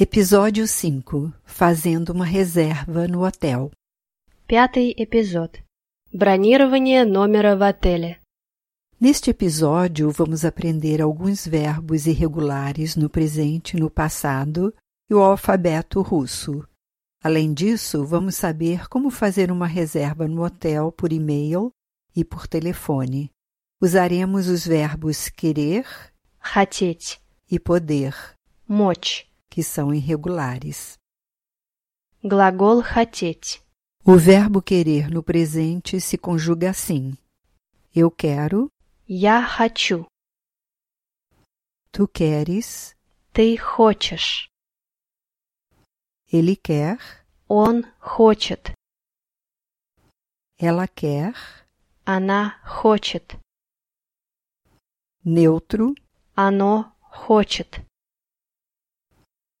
Episódio 5 Fazendo uma reserva no hotel. Пятый эпизод. Бронирование номера в отеле. Neste episódio, vamos aprender alguns verbos irregulares no presente, no passado e o alfabeto russo. Além disso, vamos saber como fazer uma reserva no hotel por e-mail e por telefone. Usaremos os verbos querer Хотеть. e poder, Мочь. que são irregulares. Глагол хотеть. O verbo querer no presente se conjuga assim: Eu quero, Я хочу. tu queres, Ты хочешь. ele quer, Он хочет. ela quer, Она хочет. neutro, Оно хочет.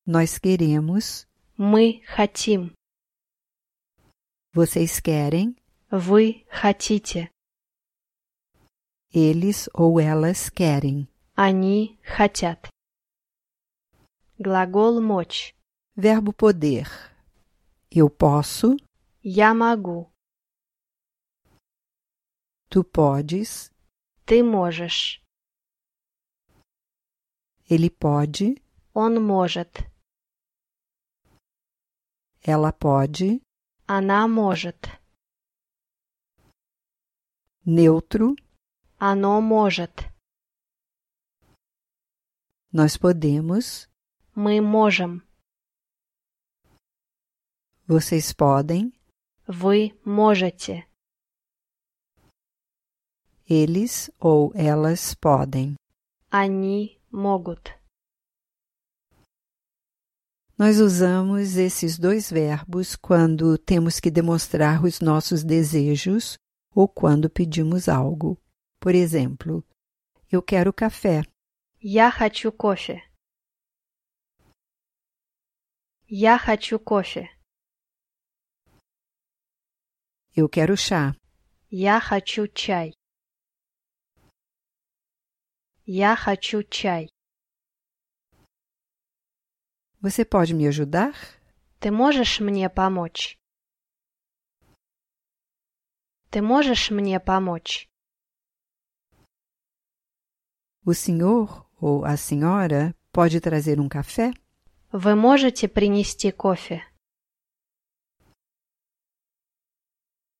nós queremos, Мы хотим. vocês querem, Вы хотите. eles ou elas querem. Они хотят. Глагол мочь. Verbo poder: Eu posso, Я могу. tu podes, Ты можешь. ele pode, Он может. ela pode, Она может. neutro, Оно может. nós podemos, Мы можем. vocês podem, Вы можете. eles ou elas podem. Они могут. Nós usamos esses dois verbos quando temos que demonstrar os nossos desejos ou quando pedimos algo. Por exemplo, eu quero café. Я хочу кофе. Я хочу кофе. Eu quero chá. Я хочу чай. Я хочу чай. Você pode me ajudar? Ты можешь мне помочь? Ты можешь мне помочь? O senhor ou a senhora pode trazer um café? Вы можете принести кофе?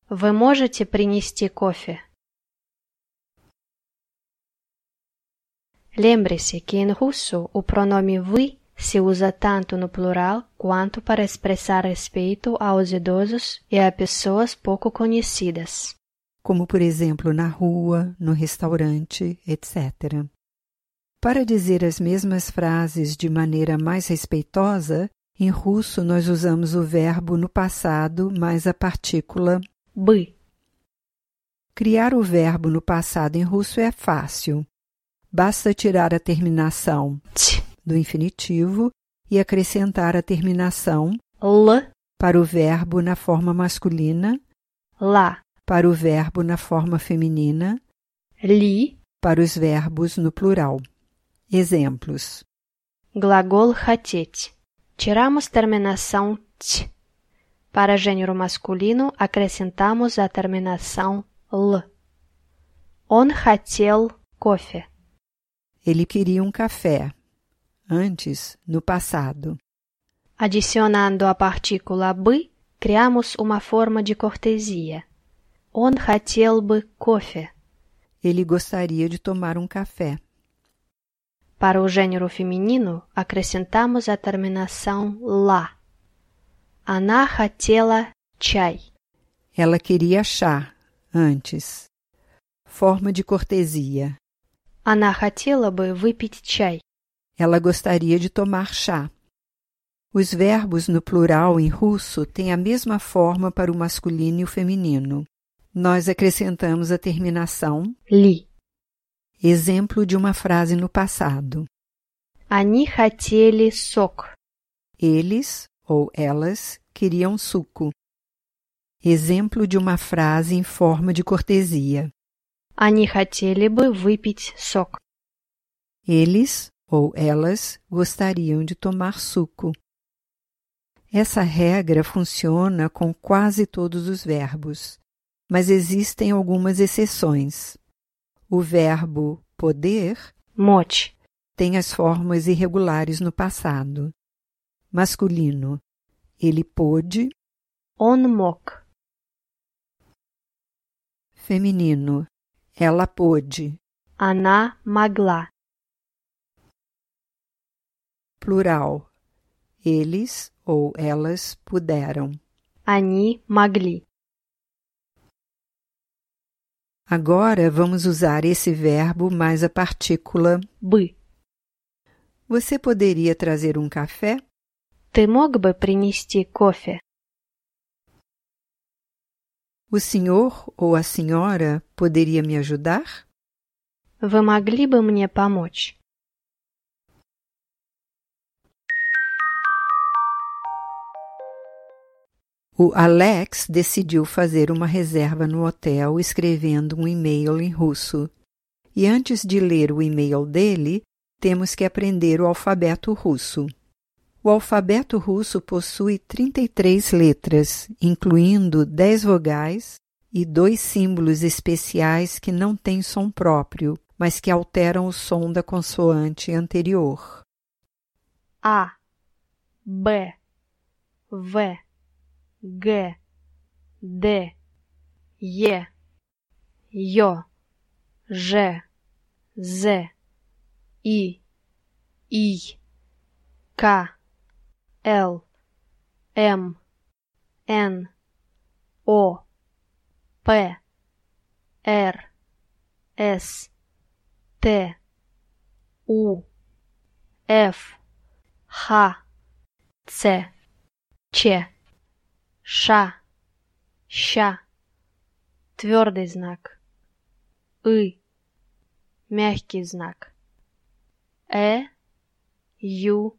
Вы можете принести кофе? Lembre-se que em russo o pronome вы se usa tanto no plural quanto para expressar respeito aos idosos e a pessoas pouco conhecidas. Como, por exemplo, na rua, no restaurante, etc. Para dizer as mesmas frases de maneira mais respeitosa, em russo nós usamos o verbo no passado mais a partícula b. Criar o verbo no passado em russo é fácil. Basta tirar a terminação. Tch do infinitivo e acrescentar a terminação Л. para o verbo na forma masculina, Ла. para o verbo na forma feminina, Ли. para os verbos no plural. Exemplos: Gлагол хотеть. Tiramos terminação t. Para gênero masculino, acrescentamos a terminação l. Он хотел кофе. Ele queria um café. Antes, no passado. Adicionando a partícula бы, criamos uma forma de cortesia. Он хотел бы кофе. Ele gostaria de tomar um café. Para o gênero feminino, acrescentamos a terminação ла. Она хотела чай. Ela queria chá. Antes. Forma de cortesia. Она хотела бы выпить чай. Ela gostaria de tomar chá. Os verbos no plural em russo têm a mesma forma para o masculino e o feminino. Nós acrescentamos a terminação, Ли. exemplo de uma frase no passado. Они хотели сок. Eles ou elas queriam suco. Exemplo de uma frase em forma de cortesia. Они хотели бы выпить сок. Eles ou elas gostariam de tomar suco. Essa regra funciona com quase todos os verbos, mas existem algumas exceções. O verbo poder mote tem as formas irregulares no passado. Masculino, ele pôde. On mok. Feminino, ela pôde. Ana magla Plural, eles ou elas puderam. Они могли. Agora vamos usar esse verbo mais a partícula Бы. Você poderia trazer um café? Ты мог бы принести кофе? O senhor ou a senhora poderia me ajudar? Вы могли бы мне помочь? O Alex decidiu fazer uma reserva no hotel escrevendo um e-mail em russo. E antes de ler o e-mail dele, temos que aprender o alfabeto russo. O alfabeto russo possui 33 letras, incluindo 10 vogais e dois símbolos especiais que não têm som próprio, mas que alteram o som da consoante anterior. A, B, V. Г, Д, Е, Ё, Ж, З, И, И, К, Л, М, Н, О, П, Р, С, Т, У, Ф, Х, Ц, Ч, Ш, Щ, твердый знак, И, мягкий знак, Э, Ю,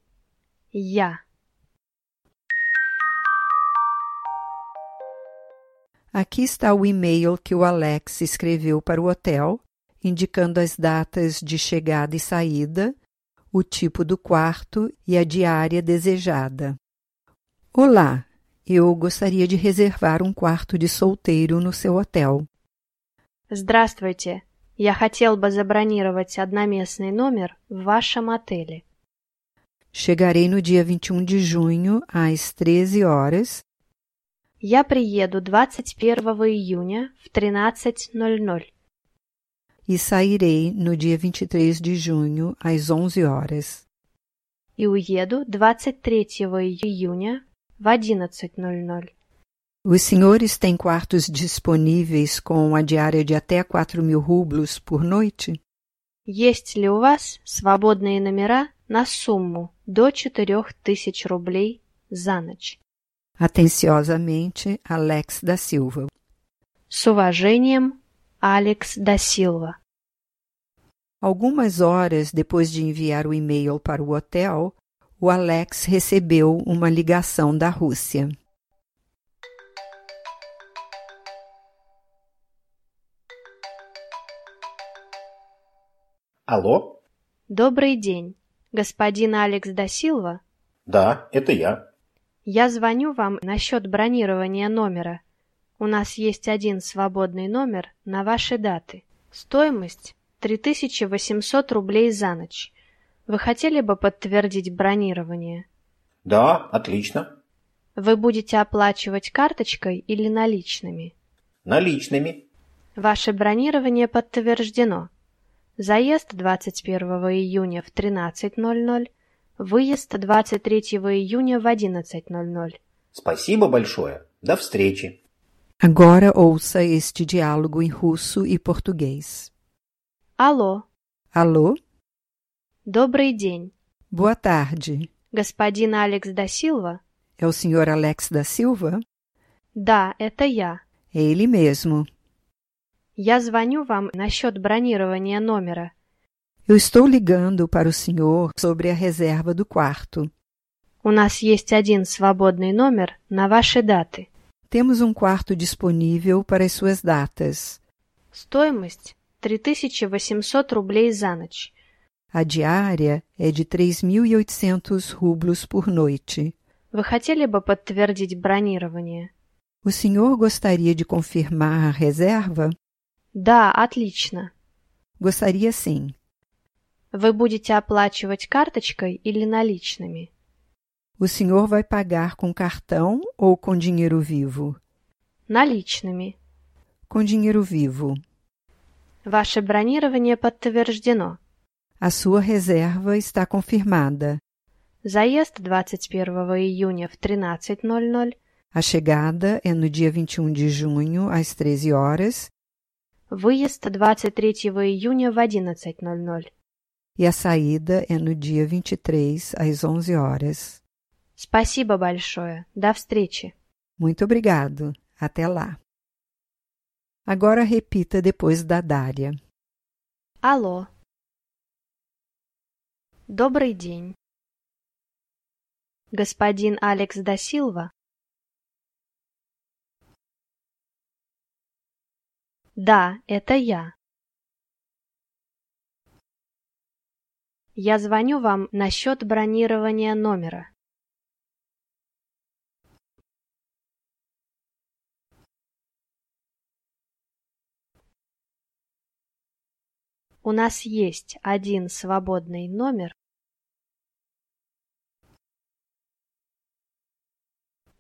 Я. Aqui está o e-mail que o Alex escreveu para o hotel, indicando as datas de chegada e saída, o tipo do quarto e a diária desejada. Olá, eu gostaria de reservar um quarto de solteiro no seu hotel. Здравствуйте. Я хотел бы забронировать одноместный номер в вашем отеле. Chegarei no dia 21 de junho, às 13 horas, Я приеду 21 июня в 13.00 e sairei no dia 23 de junho, às 11 horas. и уеду 23 июня в 11.00. Os senhores têm quartos disponíveis com a diária de até 4 mil rublos por noite? Есть ли у вас свободные номера на сумму до 4000 рублей за ночь? Atenciosamente, Alex da Silva. С уважением, Алекс да Силва. Algumas horas depois de enviar o e-mail para o hotel, o Alex recebeu uma ligação da Rússia. Алло? Добрый день, господин Алекс да Силва. Да, это я. Я звоню вам насчет бронирования номера. У нас есть один свободный номер на ваши даты. Стоимость 3800 рублей за ночь. Вы хотели бы подтвердить бронирование? Да, отлично. Вы будете оплачивать карточкой или наличными? Наличными. Ваше бронирование подтверждено. Заезд 21 июня в 13.00, выезд 23 июня в 11.00. Спасибо большое. До встречи. Agora ouça este diálogo em russo e português. Алло, Alô? Добрый день. Boa tarde. Господин Алекс да Силва? É o senhor Alex da Silva? Да, это я. Ele mesmo. Я звоню вам насчет бронирования номера. Eu estou ligando para o senhor sobre a reserva do quarto. У нас есть один свободный номер на ваши даты. Temos um quarto disponível para as suas datas. Стоимость 3800 рублей за ночь. A diária é de 3.800 rublos por noite. Вы хотели бы подтвердить бронирование? O senhor gostaria de confirmar a reserva? Да, отлично. Gostaria sim. Вы будете оплачивать карточкой или наличными? O senhor vai pagar com cartão ou com dinheiro vivo? Наличными. Com dinheiro vivo. Ваше бронирование подтверждено. A sua reserva está confirmada. Заезд 21 июня в 13.00. A chegada é no dia 21 de junho, às 13 horas, Выезд 23 июня в 11.00. e a saída é no dia 23, às 11 horas. Спасибо большое. До встречи. Muito obrigado. Até lá. Agora repita depois da Dária. Алло. Добрый день. Господин Алекс да Силва? Да, это я. Я звоню вам насчет бронирования номера. У нас есть один свободный номер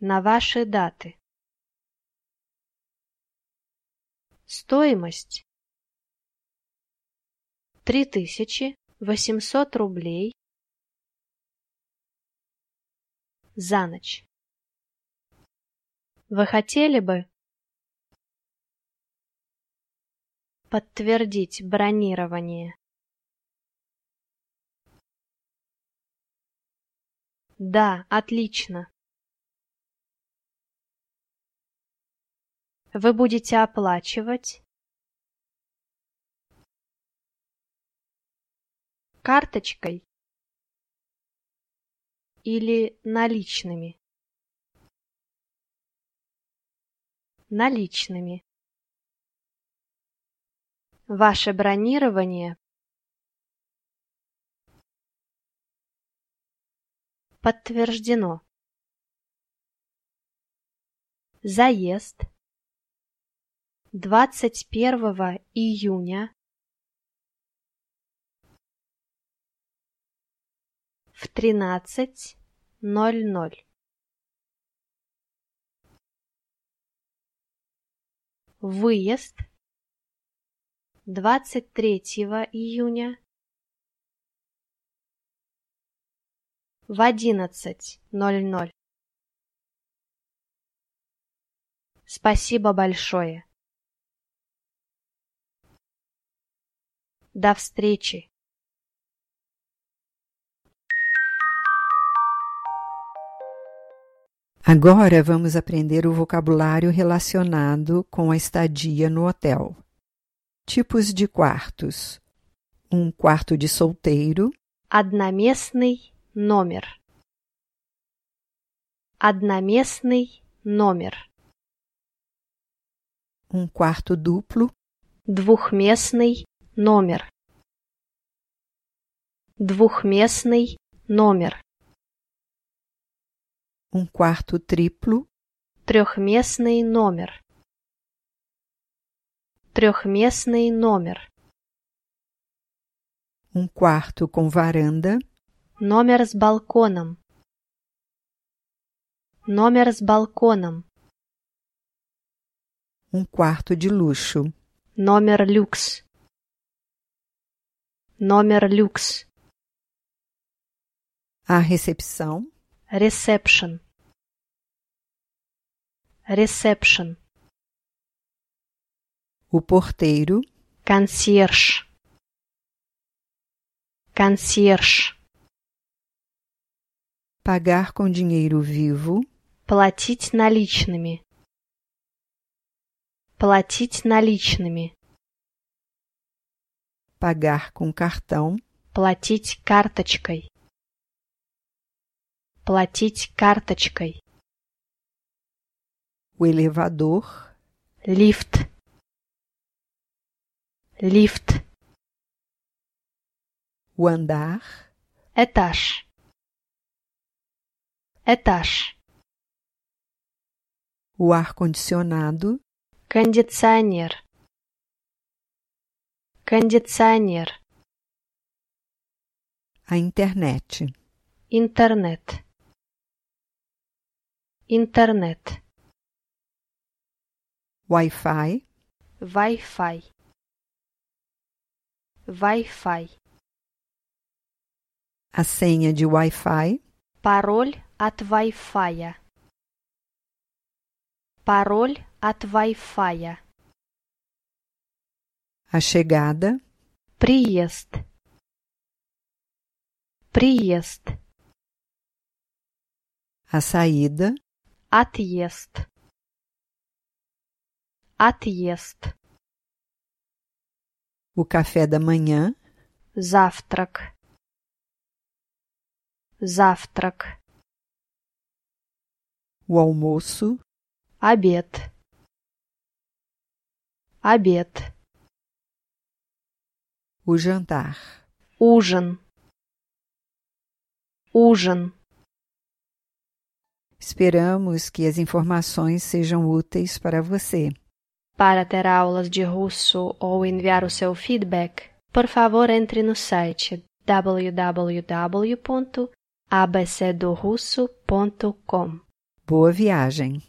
на ваши даты. Стоимость три тысячи восемьсот рублей за ночь. Вы хотели бы подтвердить бронирование? Да, отлично. Вы будете оплачивать карточкой или наличными? Наличными. Ваше бронирование подтверждено. Заезд 21 июня в тринадцать ноль ноль. Выезд 23 июня в одиннадцать ноль ноль. Спасибо большое. До встречи. Agora vamos aprender o vocabulário relacionado com a estadia no hotel. Tipos de quartos: um quarto de solteiro, Одноместный номер. Одноместный номер. um quarto duplo, Двухместный номер. Двухместный номер. um quarto triplo, Трехместный номер. Трехместный номер. um quarto com varanda, Номер с балконом. Номер с балконом. um quarto de luxo, Номер люкс. Номер люкс. a recepção, Ресепшн. Ресепшн. o porteiro, Консьерж. Консьерж. pagar com dinheiro vivo, Платить наличными. Платить наличными. pagar com cartão, Платить карточкой. Платить карточкой. o elevador, Лифт. Лифт. o andar, Этаж. Этаж. O ar-condicionado. Кондиционер. Кондиционер. A internet. Интернет. Интернет. Wi-Fi. Wi-Fi. Wi-Fi. A senha de Wi-Fi. Пароль от Wi-Fi. Пароль от Wi-Fi. A chegada. Приезд. Приезд. A saída. Отъезд. Отъезд. O café da manhã. Завтрак. Завтрак. O almoço. Обед. Обед. O jantar. Ужин. Ужин. Esperamos que as informações sejam úteis para você. Para ter aulas de russo ou enviar o seu feedback, por favor entre no site www.abcdorusso.com. Boa viagem!